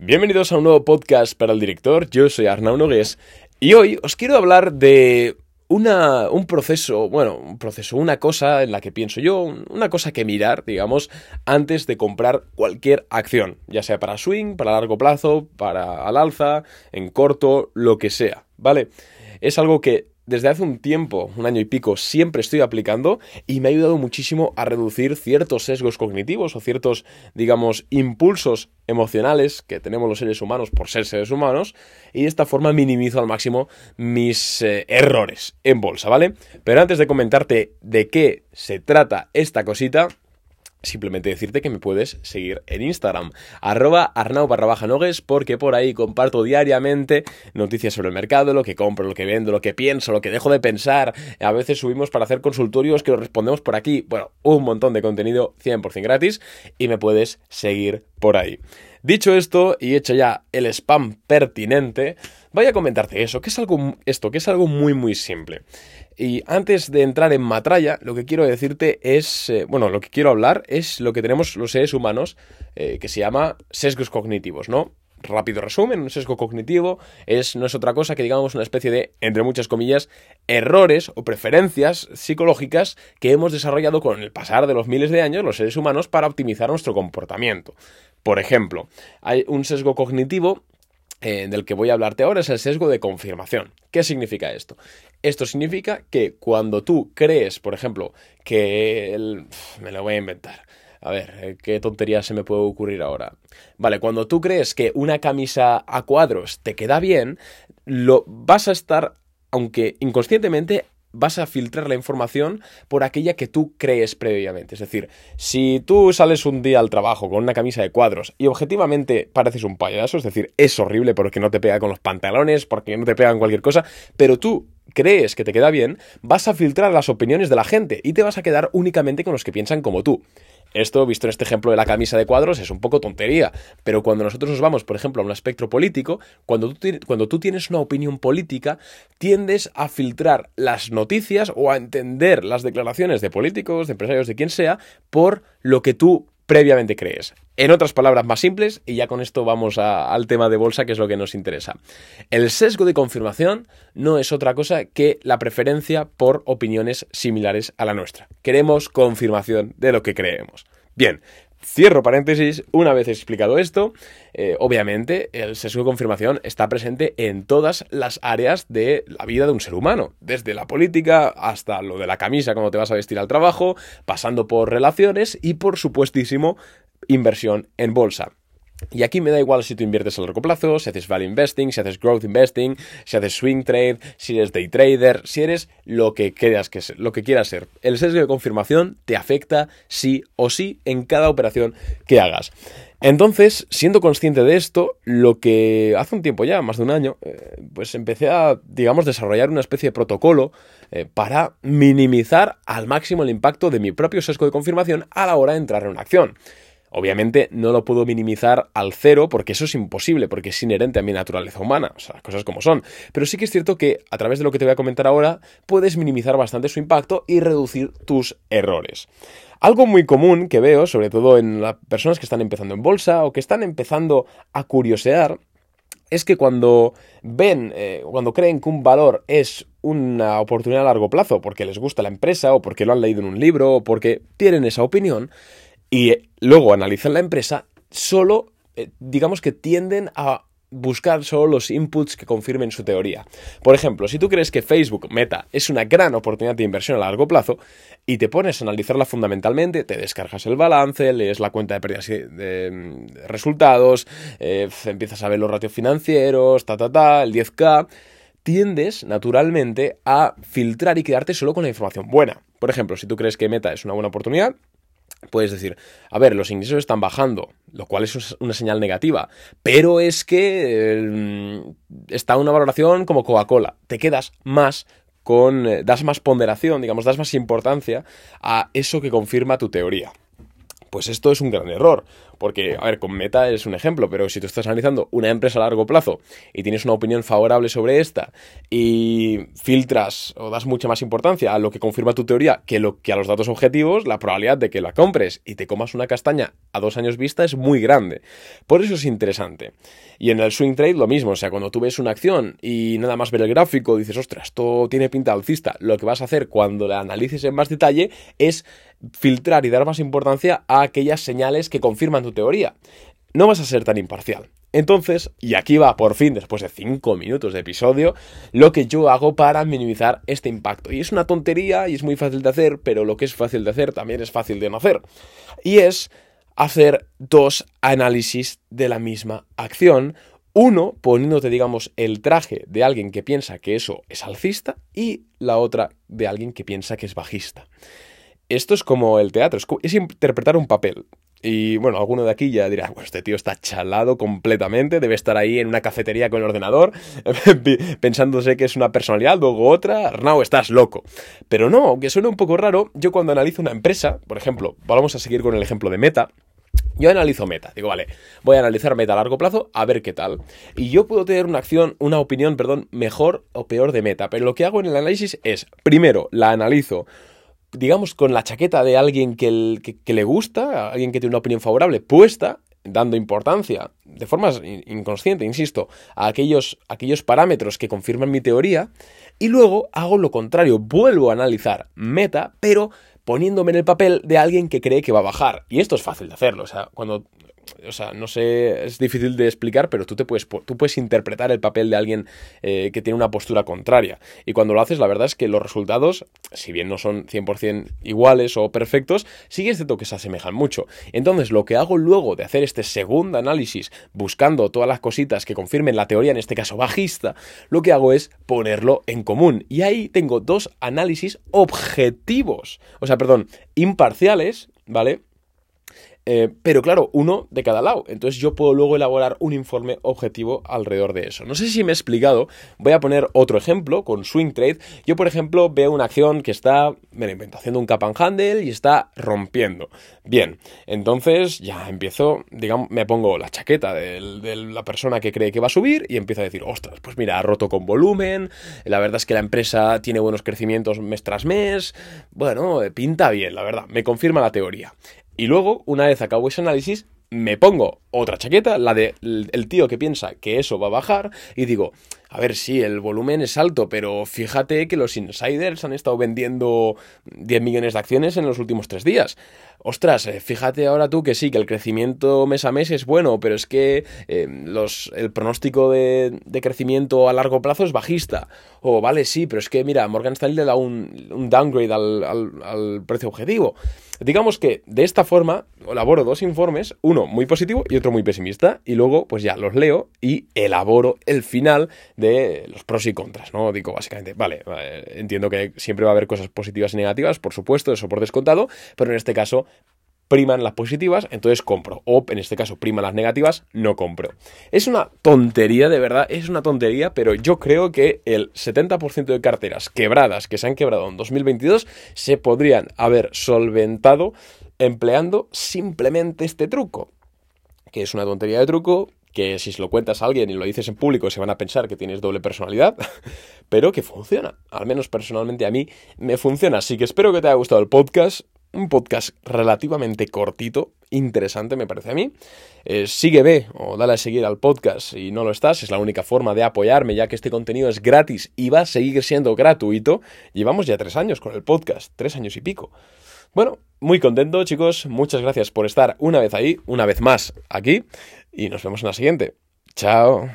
Bienvenidos a un nuevo podcast para el director, yo soy Arnau Nogués y hoy os quiero hablar de una, un proceso, bueno, un proceso, una cosa en la que pienso yo, una cosa que mirar, digamos, antes de comprar cualquier acción, ya sea para swing, para largo plazo, para al alza, en corto, lo que sea, ¿vale? Es algo que desde hace un tiempo, un año y pico, siempre estoy aplicando y me ha ayudado muchísimo a reducir ciertos sesgos cognitivos o ciertos, digamos, impulsos emocionales que tenemos los seres humanos por ser seres humanos y de esta forma minimizo al máximo mis eh, errores en bolsa, ¿vale? Pero antes de comentarte de qué se trata esta cosita, simplemente decirte que me puedes seguir en Instagram, arroba arnau barra baja porque por ahí comparto diariamente noticias sobre el mercado, lo que compro, lo que vendo, lo que pienso, lo que dejo de pensar. A veces subimos para hacer consultorios que los respondemos por aquí. Bueno, un montón de contenido 100% gratis y me puedes seguir por ahí. Dicho esto y hecho ya el spam pertinente, voy a comentarte eso, que es algo, esto, que es algo muy muy simple. Y antes de entrar en matralla, lo que quiero decirte es, eh, bueno, lo que quiero hablar es lo que tenemos los seres humanos, eh, que se llama sesgos cognitivos, ¿no? Rápido resumen, un sesgo cognitivo es, no es otra cosa que digamos una especie de, entre muchas comillas, errores o preferencias psicológicas que hemos desarrollado con el pasar de los miles de años los seres humanos para optimizar nuestro comportamiento. Por ejemplo, hay un sesgo cognitivo eh, del que voy a hablarte ahora es el sesgo de confirmación. ¿Qué significa esto? Esto significa que cuando tú crees, por ejemplo, que el... me lo voy a inventar. A ver, eh, ¿qué tontería se me puede ocurrir ahora? Vale, cuando tú crees que una camisa a cuadros te queda bien, lo vas a estar, aunque inconscientemente, vas a filtrar la información por aquella que tú crees previamente. Es decir, si tú sales un día al trabajo con una camisa de cuadros y objetivamente pareces un payaso, es decir, es horrible porque no te pega con los pantalones, porque no te pega en cualquier cosa, pero tú crees que te queda bien, vas a filtrar las opiniones de la gente y te vas a quedar únicamente con los que piensan como tú. Esto, visto en este ejemplo de la camisa de cuadros, es un poco tontería, pero cuando nosotros nos vamos, por ejemplo, a un espectro político, cuando tú, cuando tú tienes una opinión política, tiendes a filtrar las noticias o a entender las declaraciones de políticos, de empresarios, de quien sea, por lo que tú previamente crees. En otras palabras más simples, y ya con esto vamos al tema de bolsa, que es lo que nos interesa. El sesgo de confirmación no es otra cosa que la preferencia por opiniones similares a la nuestra. Queremos confirmación de lo que creemos. Bien, Cierro paréntesis, una vez explicado esto, eh, obviamente el sesgo de confirmación está presente en todas las áreas de la vida de un ser humano, desde la política hasta lo de la camisa cuando te vas a vestir al trabajo, pasando por relaciones y por supuestísimo inversión en bolsa. Y aquí me da igual si tú inviertes a largo plazo, si haces value investing, si haces growth investing, si haces swing trade, si eres day trader, si eres lo que quieras que lo que quieras ser. El sesgo de confirmación te afecta sí o sí en cada operación que hagas. Entonces, siendo consciente de esto, lo que hace un tiempo ya, más de un año, eh, pues empecé a, digamos, desarrollar una especie de protocolo eh, para minimizar al máximo el impacto de mi propio sesgo de confirmación a la hora de entrar en una acción. Obviamente no lo puedo minimizar al cero porque eso es imposible, porque es inherente a mi naturaleza humana, o sea, las cosas como son. Pero sí que es cierto que a través de lo que te voy a comentar ahora puedes minimizar bastante su impacto y reducir tus errores. Algo muy común que veo, sobre todo en las personas que están empezando en bolsa o que están empezando a curiosear, es que cuando ven, eh, cuando creen que un valor es una oportunidad a largo plazo porque les gusta la empresa o porque lo han leído en un libro o porque tienen esa opinión, y eh, luego analizan la empresa, solo, eh, digamos que tienden a buscar solo los inputs que confirmen su teoría. Por ejemplo, si tú crees que Facebook Meta es una gran oportunidad de inversión a largo plazo y te pones a analizarla fundamentalmente, te descargas el balance, lees la cuenta de pérdidas de, mm, resultados, eh, empiezas a ver los ratios financieros, ta ta ta, el 10K, tiendes naturalmente a filtrar y quedarte solo con la información buena. Por ejemplo, si tú crees que Meta es una buena oportunidad, puedes decir, a ver, los ingresos están bajando, lo cual es una señal negativa, pero es que mm, está una valoración como Coca-Cola, te quedas más con, eh, das más ponderación, digamos, das más importancia a eso que confirma tu teoría. Pues esto es un gran error, Porque, a ver, con Meta es un ejemplo, pero si tú estás analizando una empresa a largo plazo y tienes una opinión favorable sobre esta y filtras o das mucha más importancia a lo que confirma tu teoría que, lo, que a los datos objetivos, la probabilidad de que la compres y te comas una castaña a dos años vista es muy grande. Por eso es interesante. Y en el swing trade lo mismo, o sea, cuando tú ves una acción y nada más ver el gráfico dices, ostras, esto tiene pinta alcista, lo que vas a hacer cuando la analices en más detalle es filtrar y dar más importancia a aquellas señales que confirman tu teoría. No vas a ser tan imparcial. Entonces, y aquí va por fin, después de 5 minutos de episodio, lo que yo hago para minimizar este impacto. Y es una tontería y es muy fácil de hacer, pero lo que es fácil de hacer también es fácil de no hacer. Y es hacer dos análisis de la misma acción. Uno poniéndote, digamos, el traje de alguien que piensa que eso es alcista y la otra de alguien que piensa que es bajista. Esto es como el teatro, es, interpretar un papel. Y bueno, alguno de aquí ya dirá, bueno, este tío está chalado completamente, debe estar ahí en una cafetería con el ordenador, pensándose que es una personalidad, luego otra, Arnau, estás loco. Pero no, aunque suene un poco raro, yo cuando analizo una empresa, por ejemplo, vamos a seguir con el ejemplo de Meta, yo analizo meta, digo, vale, voy a analizar meta a largo plazo a ver qué tal. Y yo puedo tener una acción, una opinión, perdón, mejor o peor de meta, pero lo que hago en el análisis es, primero, la analizo, digamos, con la chaqueta de alguien que, le gusta, alguien que tiene una opinión favorable, puesta, dando importancia, de forma inconsciente, insisto, a aquellos, aquellos parámetros que confirman mi teoría, y luego hago lo contrario, vuelvo a analizar meta, pero poniéndome en el papel de alguien que cree que va a bajar. Y esto es fácil de hacerlo. O sea, cuando o sea, no sé, es difícil de explicar, pero tú, te puedes, tú puedes interpretar el papel de alguien eh, que tiene una postura contraria. Y cuando lo haces, la verdad es que los resultados, si bien no son 100% iguales o perfectos, sí es cierto que se asemejan mucho. Entonces, lo que hago luego de hacer este segundo análisis, buscando todas las cositas que confirmen la teoría, en este caso bajista, lo que hago es ponerlo en común. Y ahí tengo dos análisis objetivos, o sea, perdón, imparciales, ¿vale? Eh, pero claro, uno de cada lado. Entonces yo puedo luego elaborar un informe objetivo alrededor de eso. No sé si me he explicado. Voy a poner otro ejemplo con Swing Trade. Yo, por ejemplo, veo una acción que está, me la invento, haciendo un cap and handle y está rompiendo. Bien, entonces ya empiezo, digamos, me pongo la chaqueta de, la persona que cree que va a subir y empiezo a decir, ostras, pues mira, ha roto con volumen. La verdad es que la empresa tiene buenos crecimientos mes tras mes. Bueno, pinta bien, la verdad. Me confirma la teoría. Y luego, una vez acabo ese análisis, me pongo otra chaqueta, la del el tío que piensa que eso va a bajar, y digo, a ver, sí, el volumen es alto, pero fíjate que los insiders han estado vendiendo 10 millones de acciones en los últimos tres días. Ostras, eh, fíjate ahora tú que sí, que el crecimiento mes a mes es bueno, pero es que eh, los, el pronóstico de, crecimiento a largo plazo es bajista. O vale, sí, pero es que mira, Morgan Stanley le da un, downgrade al precio objetivo. Digamos que de esta forma elaboro dos informes, uno muy positivo y otro muy pesimista, y luego pues ya los leo y elaboro el final de los pros y contras, ¿no? Digo básicamente, vale, entiendo que siempre va a haber cosas positivas y negativas, por supuesto, eso por descontado, pero en este caso priman las positivas, entonces compro. O en este caso priman las negativas, no compro. Es una tontería, de verdad, es una tontería, pero yo creo que el 70% de carteras quebradas que se han quebrado en 2022 se podrían haber solventado empleando simplemente este truco. Que es una tontería de truco, que si se lo cuentas a alguien y lo dices en público se van a pensar que tienes doble personalidad, pero que funciona. Al menos personalmente a mí me funciona. Así que espero que te haya gustado el podcast un podcast relativamente cortito, interesante me parece a mí. Eh, sígueme o dale a seguir al podcast si no lo estás, es la única forma de apoyarme ya que este contenido es gratis y va a seguir siendo gratuito. Llevamos ya tres años con el podcast, tres años y pico. Bueno, muy contento chicos, muchas gracias por estar una vez ahí, una vez más aquí y nos vemos en la siguiente. Chao.